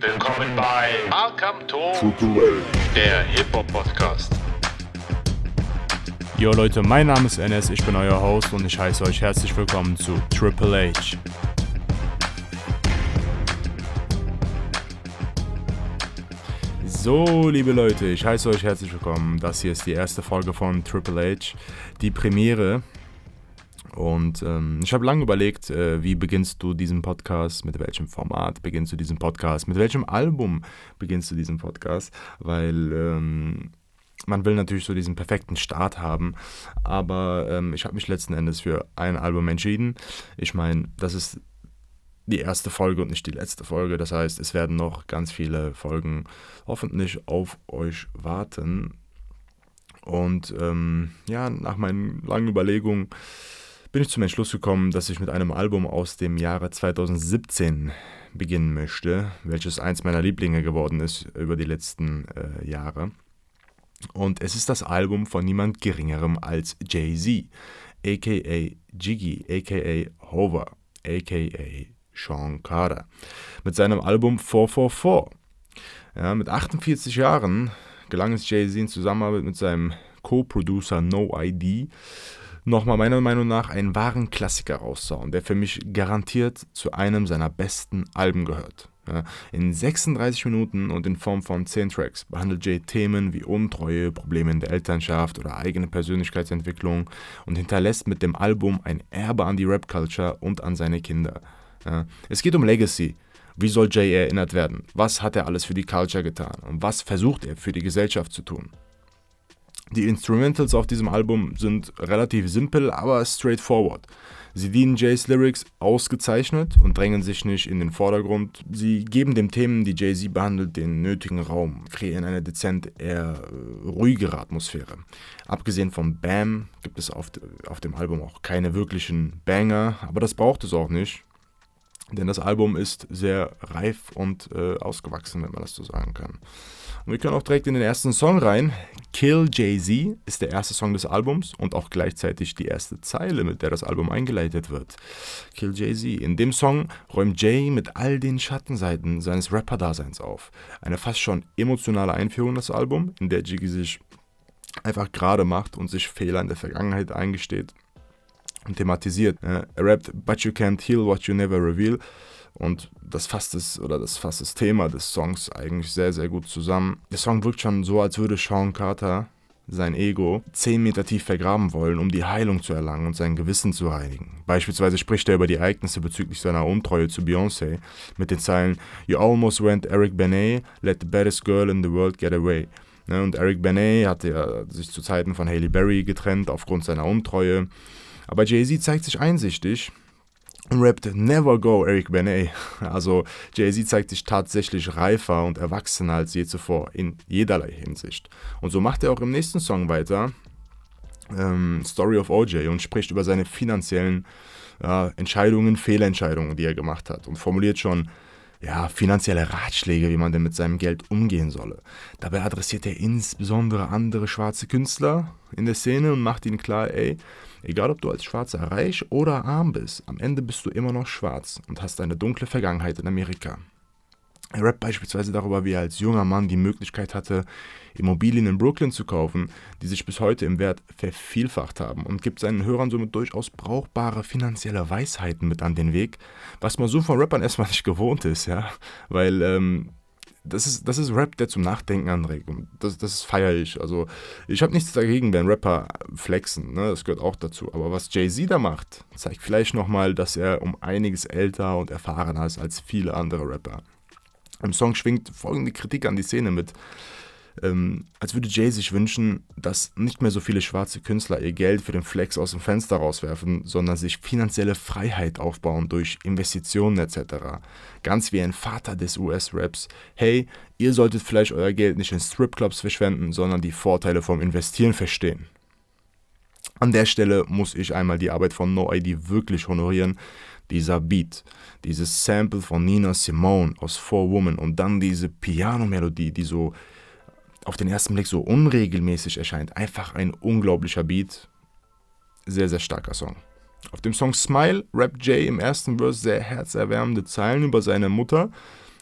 Willkommen bei Welcome to Triple der Hip-Hop Podcast. Yo Leute, mein Name ist NS, ich bin euer Host und ich heiße euch herzlich willkommen zu Triple H. So, liebe Leute, ich heiße euch herzlich willkommen. Das hier ist die erste Folge von Triple H, die Premiere. Und ähm, ich habe lange überlegt, äh, wie beginnst du diesen Podcast, mit welchem Format beginnst du diesen Podcast, mit welchem Album beginnst du diesen Podcast, weil ähm, man will natürlich so diesen perfekten Start haben, aber ähm, ich habe mich letzten Endes für ein Album entschieden. Ich meine, das ist die erste Folge und nicht die letzte Folge. Das heißt, es werden noch ganz viele Folgen hoffentlich auf euch warten. Und ähm, ja, nach meinen langen Überlegungen bin ich zum Entschluss gekommen, dass ich mit einem Album aus dem Jahre 2017 beginnen möchte, welches eins meiner Lieblinge geworden ist über die letzten äh, Jahre. Und es ist das Album von niemand Geringerem als Jay-Z, aka Jiggy, aka Hover, aka Sean Carter, mit seinem Album 444. Ja, mit 48 Jahren gelang es Jay-Z in Zusammenarbeit mit seinem Co-Producer No ID nochmal meiner Meinung nach einen wahren Klassiker rauszuhauen, der für mich garantiert zu einem seiner besten Alben gehört. In 36 Minuten und in Form von 10 Tracks behandelt Jay Themen wie Untreue, Probleme in der Elternschaft oder eigene Persönlichkeitsentwicklung und hinterlässt mit dem Album ein Erbe an die Rap-Culture und an seine Kinder. Es geht um Legacy. Wie soll Jay erinnert werden? Was hat er alles für die Culture getan? Und was versucht er für die Gesellschaft zu tun? Die Instrumentals auf diesem Album sind relativ simpel, aber straightforward. Sie dienen Jays Lyrics ausgezeichnet und drängen sich nicht in den Vordergrund. Sie geben den Themen, die Jay-Z behandelt, den nötigen Raum, kreieren eine dezent eher ruhigere Atmosphäre. Abgesehen von Bam gibt es auf, auf dem Album auch keine wirklichen Banger, aber das braucht es auch nicht. Denn das Album ist sehr reif und äh, ausgewachsen, wenn man das so sagen kann. Und wir können auch direkt in den ersten Song rein. Kill Jay-Z ist der erste Song des Albums und auch gleichzeitig die erste Zeile, mit der das Album eingeleitet wird. Kill Jay-Z. In dem Song räumt Jay mit all den Schattenseiten seines Rapper-Daseins auf. Eine fast schon emotionale Einführung in das Album, in der Jiggy sich einfach gerade macht und sich Fehler in der Vergangenheit eingesteht thematisiert. Er rappt, but you can't heal what you never reveal. Und das fasst es, oder das fasst das Thema des Songs eigentlich sehr, sehr gut zusammen. Der Song wirkt schon so, als würde Sean Carter sein Ego 10 Meter tief vergraben wollen, um die Heilung zu erlangen und sein Gewissen zu reinigen. Beispielsweise spricht er über die Ereignisse bezüglich seiner Untreue zu Beyoncé mit den Zeilen You almost went Eric Benet, let the baddest girl in the world get away. Ne, und Eric Benet hatte ja sich zu Zeiten von Haley Berry getrennt aufgrund seiner Untreue. Aber Jay-Z zeigt sich einsichtig und rappt Never Go Eric Benet. Also Jay-Z zeigt sich tatsächlich reifer und erwachsener als je zuvor in jederlei Hinsicht. Und so macht er auch im nächsten Song weiter, ähm, Story of OJ, und spricht über seine finanziellen äh, Entscheidungen, Fehlentscheidungen, die er gemacht hat und formuliert schon ja, finanzielle Ratschläge, wie man denn mit seinem Geld umgehen solle. Dabei adressiert er insbesondere andere schwarze Künstler in der Szene und macht ihnen klar, ey, egal ob du als Schwarzer reich oder arm bist, am Ende bist du immer noch schwarz und hast eine dunkle Vergangenheit in Amerika. Er rappt beispielsweise darüber, wie er als junger Mann die Möglichkeit hatte, Immobilien in Brooklyn zu kaufen, die sich bis heute im Wert vervielfacht haben und gibt seinen Hörern somit durchaus brauchbare finanzielle Weisheiten mit an den Weg, was man so von Rappern erstmal nicht gewohnt ist, ja, weil ähm, das ist, das ist Rap, der zum Nachdenken anregt. Und das, das feiere ich. Also, ich habe nichts dagegen, wenn Rapper flexen. Ne? Das gehört auch dazu. Aber was Jay-Z da macht, zeigt vielleicht nochmal, dass er um einiges älter und erfahrener ist als viele andere Rapper. Im Song schwingt folgende Kritik an die Szene mit. Ähm, als würde Jay sich wünschen, dass nicht mehr so viele schwarze Künstler ihr Geld für den Flex aus dem Fenster rauswerfen, sondern sich finanzielle Freiheit aufbauen durch Investitionen etc. Ganz wie ein Vater des US-Raps. Hey, ihr solltet vielleicht euer Geld nicht in Stripclubs verschwenden, sondern die Vorteile vom Investieren verstehen. An der Stelle muss ich einmal die Arbeit von No ID wirklich honorieren. Dieser Beat, dieses Sample von Nina Simone aus Four Women und dann diese Piano-Melodie, die so auf den ersten Blick so unregelmäßig erscheint. Einfach ein unglaublicher Beat. Sehr, sehr starker Song. Auf dem Song Smile rappt Jay im ersten Verse sehr herzerwärmende Zeilen über seine Mutter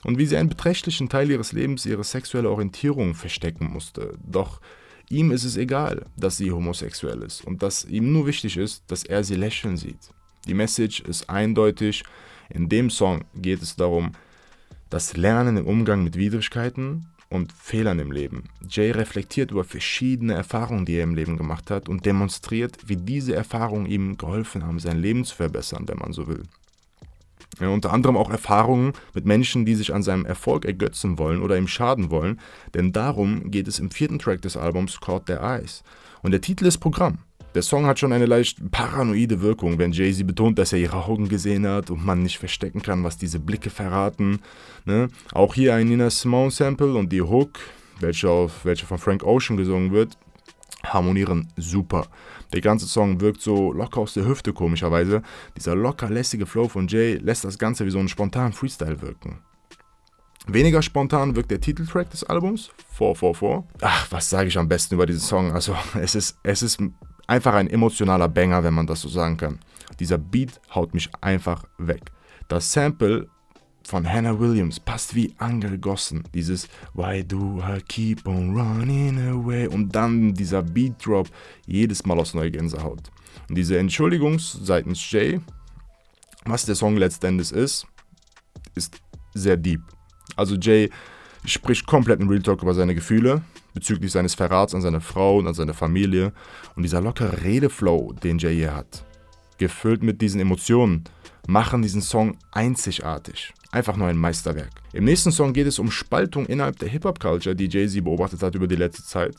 und wie sie einen beträchtlichen Teil ihres Lebens ihre sexuelle Orientierung verstecken musste. Doch ihm ist es egal, dass sie homosexuell ist und dass ihm nur wichtig ist, dass er sie lächeln sieht. Die Message ist eindeutig. In dem Song geht es darum, das Lernen im Umgang mit Widrigkeiten und Fehlern im Leben. Jay reflektiert über verschiedene Erfahrungen, die er im Leben gemacht hat und demonstriert, wie diese Erfahrungen ihm geholfen haben, sein Leben zu verbessern, wenn man so will. Ja, unter anderem auch Erfahrungen mit Menschen, die sich an seinem Erfolg ergötzen wollen oder ihm schaden wollen, denn darum geht es im vierten Track des Albums Caught Their Eyes. Und der Titel ist Programm. Der Song hat schon eine leicht paranoide Wirkung, wenn Jay-Z betont, dass er ihre Augen gesehen hat und man nicht verstecken kann, was diese Blicke verraten. Ne? Auch hier ein Nina Simone Sample und die Hook, welche, auf, welche von Frank Ocean gesungen wird, harmonieren super. Der ganze Song wirkt so locker aus der Hüfte komischerweise. Dieser locker lässige Flow von Jay lässt das Ganze wie so einen spontanen Freestyle wirken. Weniger spontan wirkt der Titeltrack des Albums, 444. Ach, was sage ich am besten über diesen Song? Also, es ist, es ist einfach ein emotionaler Banger, wenn man das so sagen kann. Dieser Beat haut mich einfach weg. Das Sample von Hannah Williams passt wie angegossen. Dieses Why do I keep on running away? Und dann dieser Beat Drop jedes Mal aus neuer Gänsehaut. Und diese Entschuldigung seitens Jay, was der Song letztendlich ist, ist sehr deep. Also Jay spricht komplett in Real Talk über seine Gefühle bezüglich seines Verrats an seine Frau und an seine Familie. Und dieser lockere Redeflow, den Jay hier hat, gefüllt mit diesen Emotionen, machen diesen Song einzigartig. Einfach nur ein Meisterwerk. Im nächsten Song geht es um Spaltung innerhalb der Hip-Hop-Culture, die Jay-Z beobachtet hat über die letzte Zeit.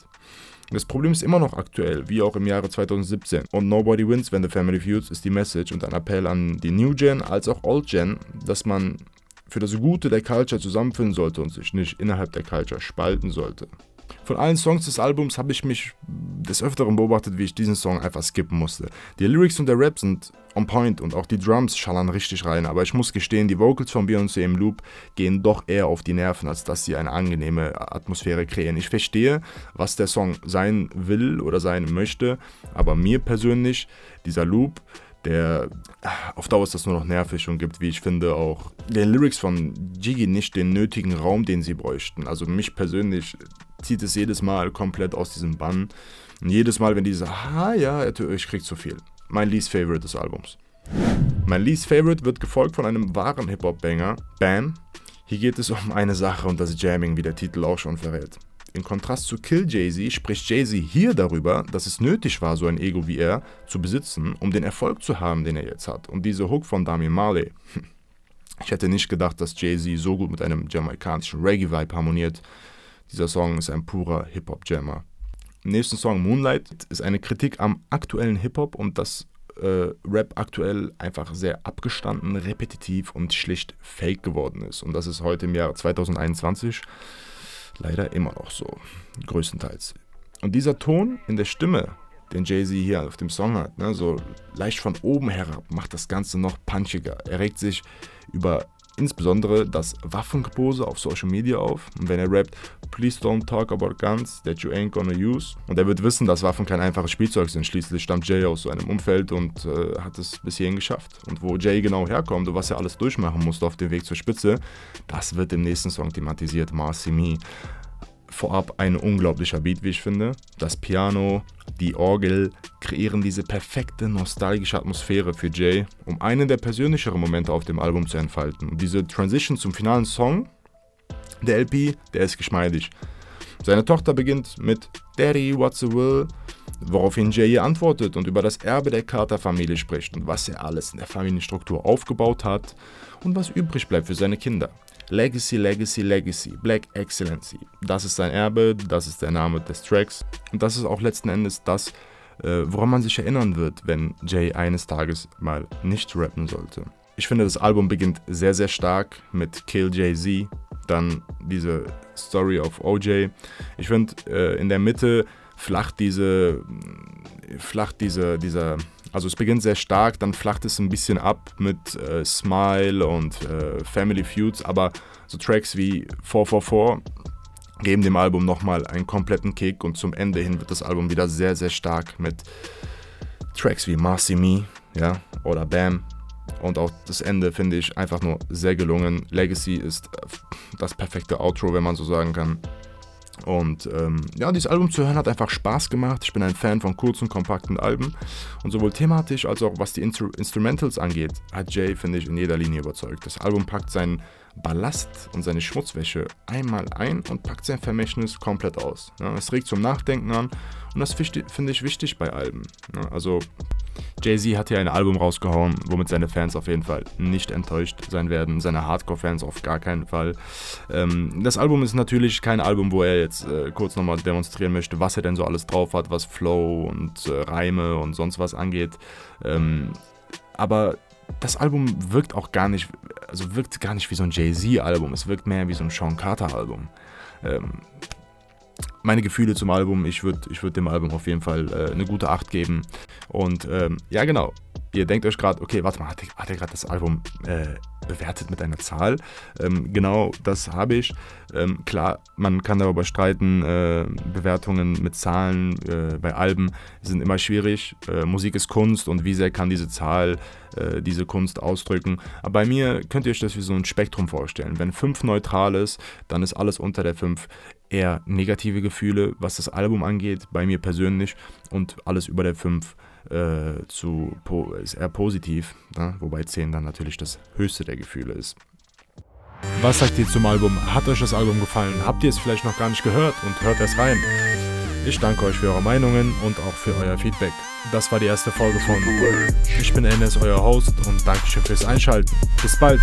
Das Problem ist immer noch aktuell, wie auch im Jahre 2017. Und Nobody Wins When the Family Feuds ist die Message und ein Appell an die New Gen als auch Old Gen, dass man für das Gute der Culture zusammenfinden sollte und sich nicht innerhalb der Culture spalten sollte. Von allen Songs des Albums habe ich mich des Öfteren beobachtet, wie ich diesen Song einfach skippen musste. Die Lyrics und der Rap sind on point und auch die Drums schallern richtig rein, aber ich muss gestehen, die Vocals von Beyoncé im Loop gehen doch eher auf die Nerven, als dass sie eine angenehme Atmosphäre kreieren. Ich verstehe, was der Song sein will oder sein möchte, aber mir persönlich, dieser Loop, der auf Dauer ist das nur noch nervig und gibt, wie ich finde, auch den Lyrics von Jiggy nicht den nötigen Raum, den sie bräuchten. Also mich persönlich zieht es jedes Mal komplett aus diesem Bann. Und jedes Mal, wenn diese, ah ja, ich krieg zu viel. Mein least favorite des Albums. Mein least favorite wird gefolgt von einem wahren Hip-Hop-Banger, Bam. Hier geht es um eine Sache und das Jamming, wie der Titel auch schon verrät. In Kontrast zu Kill Jay-Z spricht Jay-Z hier darüber, dass es nötig war, so ein Ego wie er zu besitzen, um den Erfolg zu haben, den er jetzt hat. Und diese Hook von Damian Marley. Ich hätte nicht gedacht, dass Jay-Z so gut mit einem jamaikanischen Reggae-Vibe harmoniert. Dieser Song ist ein purer Hip-Hop-Jammer. Im nächsten Song Moonlight ist eine Kritik am aktuellen Hip-Hop und dass äh, Rap aktuell einfach sehr abgestanden, repetitiv und schlicht fake geworden ist. Und das ist heute im Jahr 2021 leider immer noch so, größtenteils. Und dieser Ton in der Stimme, den Jay-Z hier auf dem Song hat, ne, so leicht von oben herab, macht das Ganze noch punchiger. Er regt sich über insbesondere das Waffengepose auf Social Media auf. Und wenn er rappt, please don't talk about guns that you ain't gonna use. Und er wird wissen, dass Waffen kein einfaches Spielzeug sind. Schließlich stammt Jay aus so einem Umfeld und äh, hat es bis hierhin geschafft. Und wo Jay genau herkommt und was er alles durchmachen musste auf dem Weg zur Spitze, das wird im nächsten Song thematisiert, Marcy Me vorab ein unglaublicher Beat, wie ich finde. Das Piano, die Orgel kreieren diese perfekte nostalgische Atmosphäre für Jay, um einen der persönlicheren Momente auf dem Album zu entfalten. Und diese Transition zum finalen Song der LP, der ist geschmeidig. Seine Tochter beginnt mit Daddy, what's the will? Woraufhin Jay ihr antwortet und über das Erbe der Carter-Familie spricht und was er alles in der Familienstruktur aufgebaut hat und was übrig bleibt für seine Kinder. Legacy, Legacy, Legacy, Black Excellency. Das ist sein Erbe, das ist der Name des Tracks und das ist auch letzten Endes das, äh, woran man sich erinnern wird, wenn Jay eines Tages mal nicht rappen sollte. Ich finde, das Album beginnt sehr, sehr stark mit Kill Jay-Z, dann diese Story of OJ. Ich finde, äh, in der Mitte flacht diese, flacht diese, dieser also es beginnt sehr stark, dann flacht es ein bisschen ab mit äh, Smile und äh, Family Feuds, aber so Tracks wie 444 geben dem Album nochmal einen kompletten Kick und zum Ende hin wird das Album wieder sehr, sehr stark mit Tracks wie Marcy Me ja, oder Bam Und auch das Ende finde ich einfach nur sehr gelungen. Legacy ist das perfekte Outro, wenn man so sagen kann. Und ähm, ja, dieses Album zu hören hat einfach Spaß gemacht. Ich bin ein Fan von kurzen, kompakten Alben. Und sowohl thematisch als auch was die Instru Instrumentals angeht, hat Jay, finde ich, in jeder Linie überzeugt. Das Album packt seinen Ballast und seine Schmutzwäsche einmal ein und packt sein Vermächtnis komplett aus. Ja, es regt zum Nachdenken an und das finde ich wichtig bei Alben. Ja, also Jay-Z hat hier ein Album rausgehauen, womit seine Fans auf jeden Fall nicht enttäuscht sein werden, seine Hardcore-Fans auf gar keinen Fall. Ähm, das Album ist natürlich kein Album, wo er jetzt äh, kurz nochmal demonstrieren möchte, was er denn so alles drauf hat, was Flow und äh, Reime und sonst was angeht. Ähm, aber das Album wirkt auch gar nicht, also wirkt gar nicht wie so ein Jay-Z-Album, es wirkt mehr wie so ein Sean Carter-Album. Meine Gefühle zum Album, ich würde ich würd dem Album auf jeden Fall äh, eine gute Acht geben. Und ähm, ja, genau. Ihr denkt euch gerade, okay, warte mal, hat er gerade das Album äh, bewertet mit einer Zahl? Ähm, genau, das habe ich. Ähm, klar, man kann darüber streiten. Äh, Bewertungen mit Zahlen äh, bei Alben sind immer schwierig. Äh, Musik ist Kunst und wie sehr kann diese Zahl äh, diese Kunst ausdrücken? Aber bei mir könnt ihr euch das wie so ein Spektrum vorstellen. Wenn 5 neutral ist, dann ist alles unter der 5 eher negative Gefühle, was das Album angeht, bei mir persönlich. Und alles über der 5 äh, zu, ist eher positiv, ne? wobei 10 dann natürlich das höchste der Gefühle ist. Was sagt ihr zum Album? Hat euch das Album gefallen? Habt ihr es vielleicht noch gar nicht gehört und hört es rein? Ich danke euch für eure Meinungen und auch für euer Feedback. Das war die erste Folge von Ich bin Enes, euer Host und Dankeschön fürs Einschalten. Bis bald!